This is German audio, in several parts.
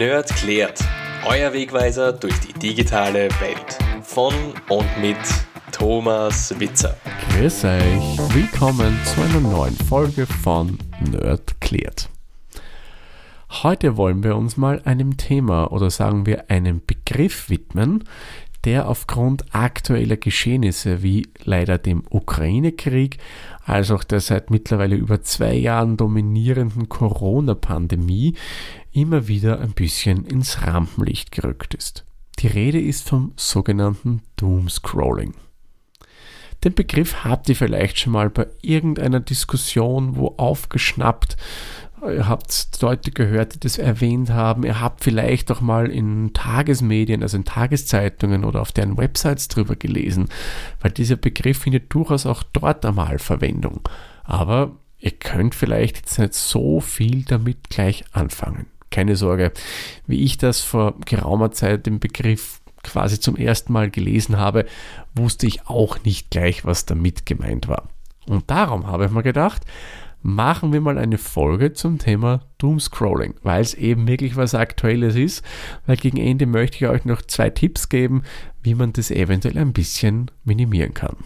Nerd klärt. Euer Wegweiser durch die digitale Welt. Von und mit Thomas Witzer. Grüß euch, willkommen zu einer neuen Folge von Nerd klärt. Heute wollen wir uns mal einem Thema oder sagen wir einem Begriff widmen, der aufgrund aktueller Geschehnisse wie leider dem Ukraine-Krieg, als auch der seit mittlerweile über zwei Jahren dominierenden Corona-Pandemie immer wieder ein bisschen ins Rampenlicht gerückt ist. Die Rede ist vom sogenannten Doomscrolling. Den Begriff habt ihr vielleicht schon mal bei irgendeiner Diskussion wo aufgeschnappt Ihr habt Leute gehört, die das erwähnt haben. Ihr habt vielleicht auch mal in Tagesmedien, also in Tageszeitungen oder auf deren Websites drüber gelesen, weil dieser Begriff findet durchaus auch dort einmal Verwendung. Aber ihr könnt vielleicht jetzt nicht so viel damit gleich anfangen. Keine Sorge, wie ich das vor geraumer Zeit den Begriff quasi zum ersten Mal gelesen habe, wusste ich auch nicht gleich, was damit gemeint war. Und darum habe ich mir gedacht, machen wir mal eine Folge zum Thema Doomscrolling, weil es eben wirklich was Aktuelles ist, weil gegen Ende möchte ich euch noch zwei Tipps geben, wie man das eventuell ein bisschen minimieren kann.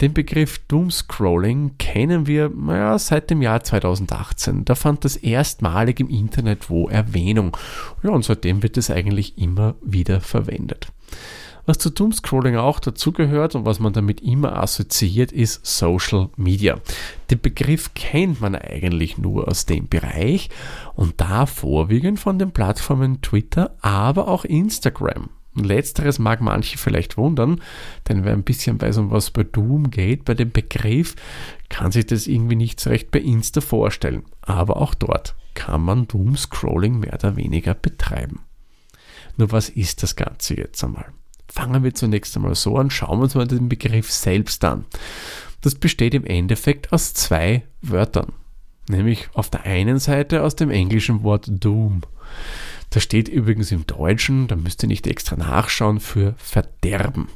Den Begriff Doomscrolling kennen wir naja, seit dem Jahr 2018. Da fand das erstmalig im Internet wo Erwähnung. Ja, und seitdem wird es eigentlich immer wieder verwendet. Was zu Doomscrolling auch dazugehört und was man damit immer assoziiert, ist Social Media. Den Begriff kennt man eigentlich nur aus dem Bereich und da vorwiegend von den Plattformen Twitter, aber auch Instagram. Letzteres mag manche vielleicht wundern, denn wer ein bisschen weiß, um was bei Doom geht, bei dem Begriff, kann sich das irgendwie nicht so recht bei Insta vorstellen. Aber auch dort kann man Doom-Scrolling mehr oder weniger betreiben. Nur was ist das Ganze jetzt einmal? Fangen wir zunächst einmal so an, schauen wir uns mal den Begriff selbst an. Das besteht im Endeffekt aus zwei Wörtern. Nämlich auf der einen Seite aus dem englischen Wort Doom. Das steht übrigens im Deutschen, da müsst ihr nicht extra nachschauen, für Verderben.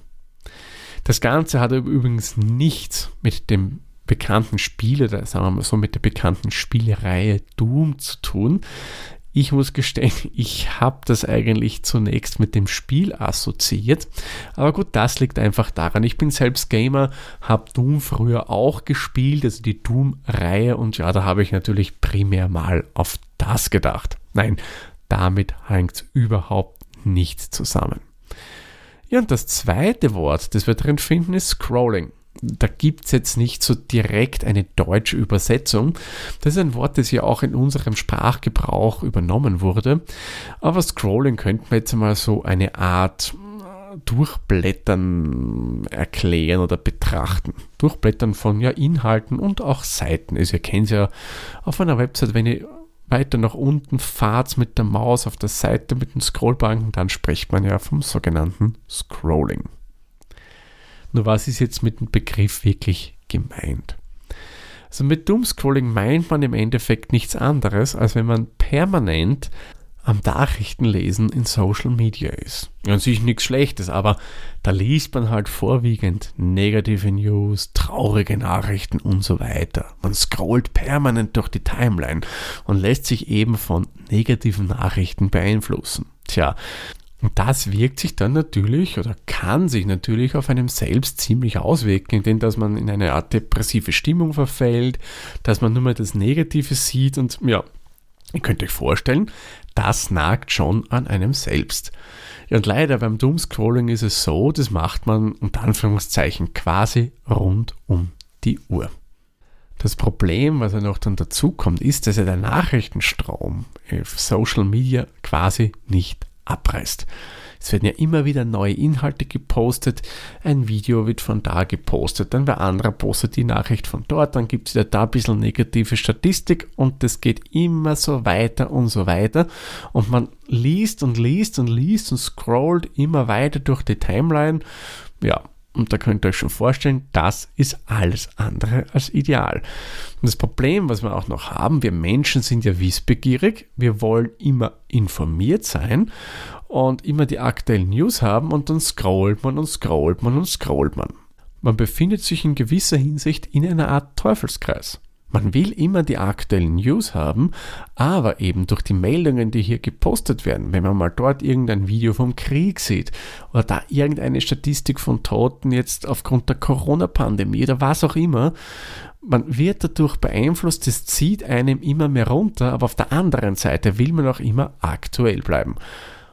Das Ganze hat übrigens nichts mit dem bekannten Spiel oder sagen wir mal so mit der bekannten Spielereihe Doom zu tun. Ich muss gestehen, ich habe das eigentlich zunächst mit dem Spiel assoziiert. Aber gut, das liegt einfach daran. Ich bin selbst Gamer, habe Doom früher auch gespielt, also die Doom-Reihe. Und ja, da habe ich natürlich primär mal auf das gedacht. Nein, damit hängt überhaupt nicht zusammen. Ja, und das zweite Wort, das wir drin finden, ist Scrolling da gibt es jetzt nicht so direkt eine deutsche Übersetzung. Das ist ein Wort, das ja auch in unserem Sprachgebrauch übernommen wurde. Aber Scrolling könnte man jetzt mal so eine Art äh, Durchblättern erklären oder betrachten. Durchblättern von ja, Inhalten und auch Seiten. Also ihr kennt es ja auf einer Website, wenn ihr weiter nach unten fahrt mit der Maus auf der Seite mit dem Scrollbalken, dann spricht man ja vom sogenannten Scrolling. Nur was ist jetzt mit dem Begriff wirklich gemeint? Also mit Doomscrolling meint man im Endeffekt nichts anderes, als wenn man permanent am Nachrichtenlesen in Social Media ist. An sich nichts Schlechtes, aber da liest man halt vorwiegend negative News, traurige Nachrichten und so weiter. Man scrollt permanent durch die Timeline und lässt sich eben von negativen Nachrichten beeinflussen. Tja, und das wirkt sich dann natürlich oder kann sich natürlich auf einem selbst ziemlich auswirken, indem dass man in eine Art depressive Stimmung verfällt, dass man nur mal das Negative sieht und ja, ihr könnt euch vorstellen, das nagt schon an einem selbst. Ja, und leider beim Doomscrolling ist es so, das macht man unter Anführungszeichen quasi rund um die Uhr. Das Problem, was ja noch dann dazu kommt, ist, dass ja der Nachrichtenstrom auf Social Media quasi nicht abreißt. Es werden ja immer wieder neue Inhalte gepostet, ein Video wird von da gepostet, dann wer anderer postet die Nachricht von dort, dann gibt es wieder da ein bisschen negative Statistik und das geht immer so weiter und so weiter und man liest und liest und liest und scrollt immer weiter durch die Timeline. Ja, und da könnt ihr euch schon vorstellen, das ist alles andere als ideal. Und das Problem, was wir auch noch haben, wir Menschen sind ja wissbegierig, wir wollen immer informiert sein und immer die aktuellen News haben und dann scrollt man und scrollt man und scrollt man. Man befindet sich in gewisser Hinsicht in einer Art Teufelskreis. Man will immer die aktuellen News haben, aber eben durch die Meldungen, die hier gepostet werden, wenn man mal dort irgendein Video vom Krieg sieht oder da irgendeine Statistik von Toten jetzt aufgrund der Corona-Pandemie oder was auch immer, man wird dadurch beeinflusst, das zieht einem immer mehr runter, aber auf der anderen Seite will man auch immer aktuell bleiben.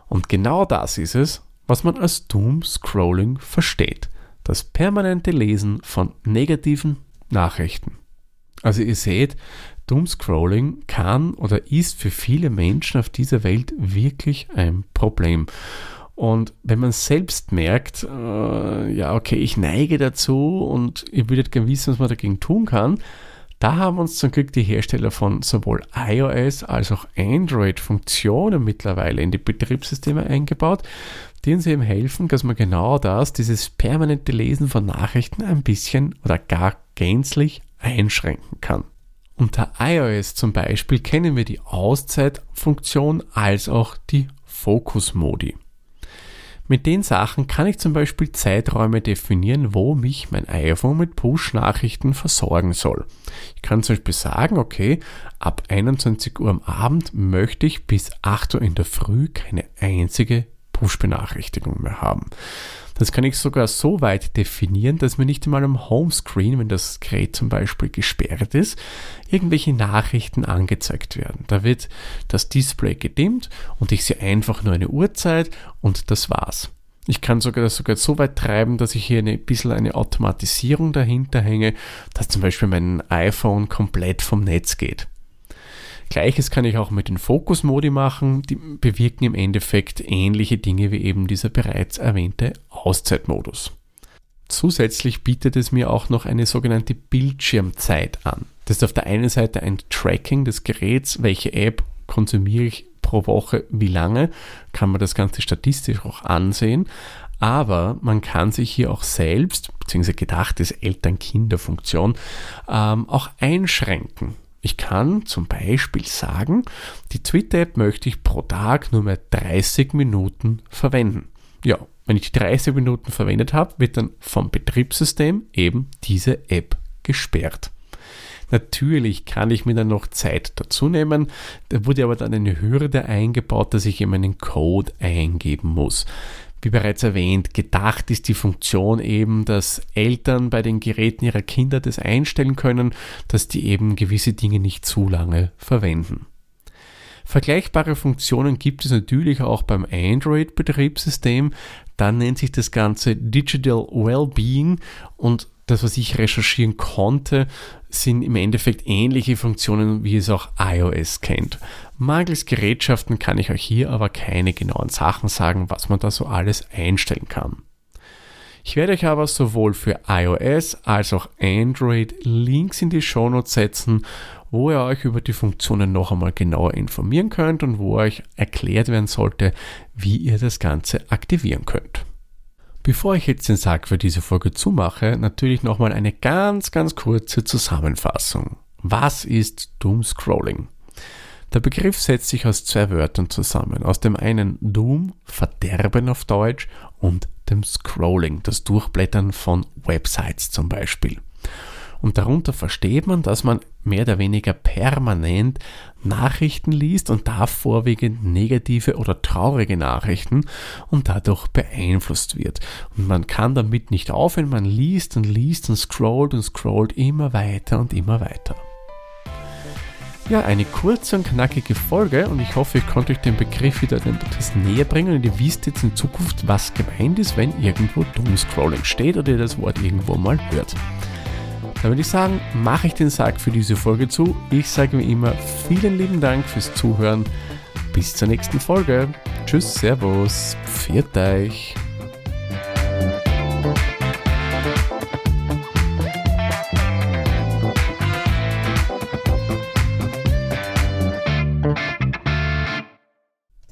Und genau das ist es, was man als Doom-Scrolling versteht. Das permanente Lesen von negativen Nachrichten. Also ihr seht, Doomscrolling kann oder ist für viele Menschen auf dieser Welt wirklich ein Problem. Und wenn man selbst merkt, äh, ja, okay, ich neige dazu und ihr würdet gerne wissen, was man dagegen tun kann, da haben uns zum Glück die Hersteller von sowohl iOS als auch Android Funktionen mittlerweile in die Betriebssysteme eingebaut, die uns eben helfen, dass man genau das, dieses permanente Lesen von Nachrichten ein bisschen oder gar gänzlich einschränken kann. Unter iOS zum Beispiel kennen wir die Auszeitfunktion als auch die Fokus-Modi. Mit den Sachen kann ich zum Beispiel Zeiträume definieren, wo mich mein iPhone mit Push-Nachrichten versorgen soll. Ich kann zum Beispiel sagen, okay, ab 21 Uhr am Abend möchte ich bis 8 Uhr in der Früh keine einzige Push-Benachrichtigung mehr haben. Das kann ich sogar so weit definieren, dass mir nicht einmal am Homescreen, wenn das Gerät zum Beispiel gesperrt ist, irgendwelche Nachrichten angezeigt werden. Da wird das Display gedimmt und ich sehe einfach nur eine Uhrzeit und das war's. Ich kann sogar das sogar so weit treiben, dass ich hier ein bisschen eine Automatisierung dahinter hänge, dass zum Beispiel mein iPhone komplett vom Netz geht. Gleiches kann ich auch mit den Fokus-Modi machen. Die bewirken im Endeffekt ähnliche Dinge wie eben dieser bereits erwähnte Auszeitmodus. Zusätzlich bietet es mir auch noch eine sogenannte Bildschirmzeit an. Das ist auf der einen Seite ein Tracking des Geräts, welche App konsumiere ich pro Woche, wie lange, kann man das Ganze statistisch auch ansehen. Aber man kann sich hier auch selbst, beziehungsweise gedacht ist Eltern-Kinder-Funktion, ähm, auch einschränken. Ich kann zum Beispiel sagen, die Twitter-App möchte ich pro Tag nur mehr 30 Minuten verwenden. Ja, wenn ich die 30 Minuten verwendet habe, wird dann vom Betriebssystem eben diese App gesperrt. Natürlich kann ich mir dann noch Zeit dazu nehmen. Da wurde aber dann eine Hürde eingebaut, dass ich eben einen Code eingeben muss. Wie bereits erwähnt, gedacht ist die Funktion eben, dass Eltern bei den Geräten ihrer Kinder das einstellen können, dass die eben gewisse Dinge nicht zu lange verwenden. Vergleichbare Funktionen gibt es natürlich auch beim Android-Betriebssystem. Dann nennt sich das Ganze Digital Wellbeing und das, was ich recherchieren konnte, sind im Endeffekt ähnliche Funktionen, wie es auch iOS kennt. Mangels Gerätschaften kann ich euch hier aber keine genauen Sachen sagen, was man da so alles einstellen kann. Ich werde euch aber sowohl für iOS als auch Android Links in die Shownotes setzen, wo ihr euch über die Funktionen noch einmal genauer informieren könnt und wo euch erklärt werden sollte, wie ihr das Ganze aktivieren könnt. Bevor ich jetzt den Sack für diese Folge zumache, natürlich nochmal eine ganz, ganz kurze Zusammenfassung. Was ist Doom Scrolling? Der Begriff setzt sich aus zwei Wörtern zusammen. Aus dem einen Doom, Verderben auf Deutsch, und dem Scrolling, das Durchblättern von Websites zum Beispiel. Und darunter versteht man, dass man mehr oder weniger permanent Nachrichten liest und da vorwiegend negative oder traurige Nachrichten und dadurch beeinflusst wird. Und man kann damit nicht aufhören, man liest und liest und scrollt und scrollt immer weiter und immer weiter. Ja, eine kurze und knackige Folge und ich hoffe, ich konnte euch den Begriff wieder etwas näher bringen und ihr wisst jetzt in Zukunft, was gemeint ist, wenn irgendwo Doomscrolling steht oder ihr das Wort irgendwo mal hört. Dann würde ich sagen, mache ich den Sack für diese Folge zu. Ich sage wie immer vielen lieben Dank fürs Zuhören. Bis zur nächsten Folge. Tschüss, Servus, pfiat euch.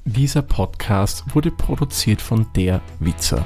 Dieser Podcast wurde produziert von der Witzer.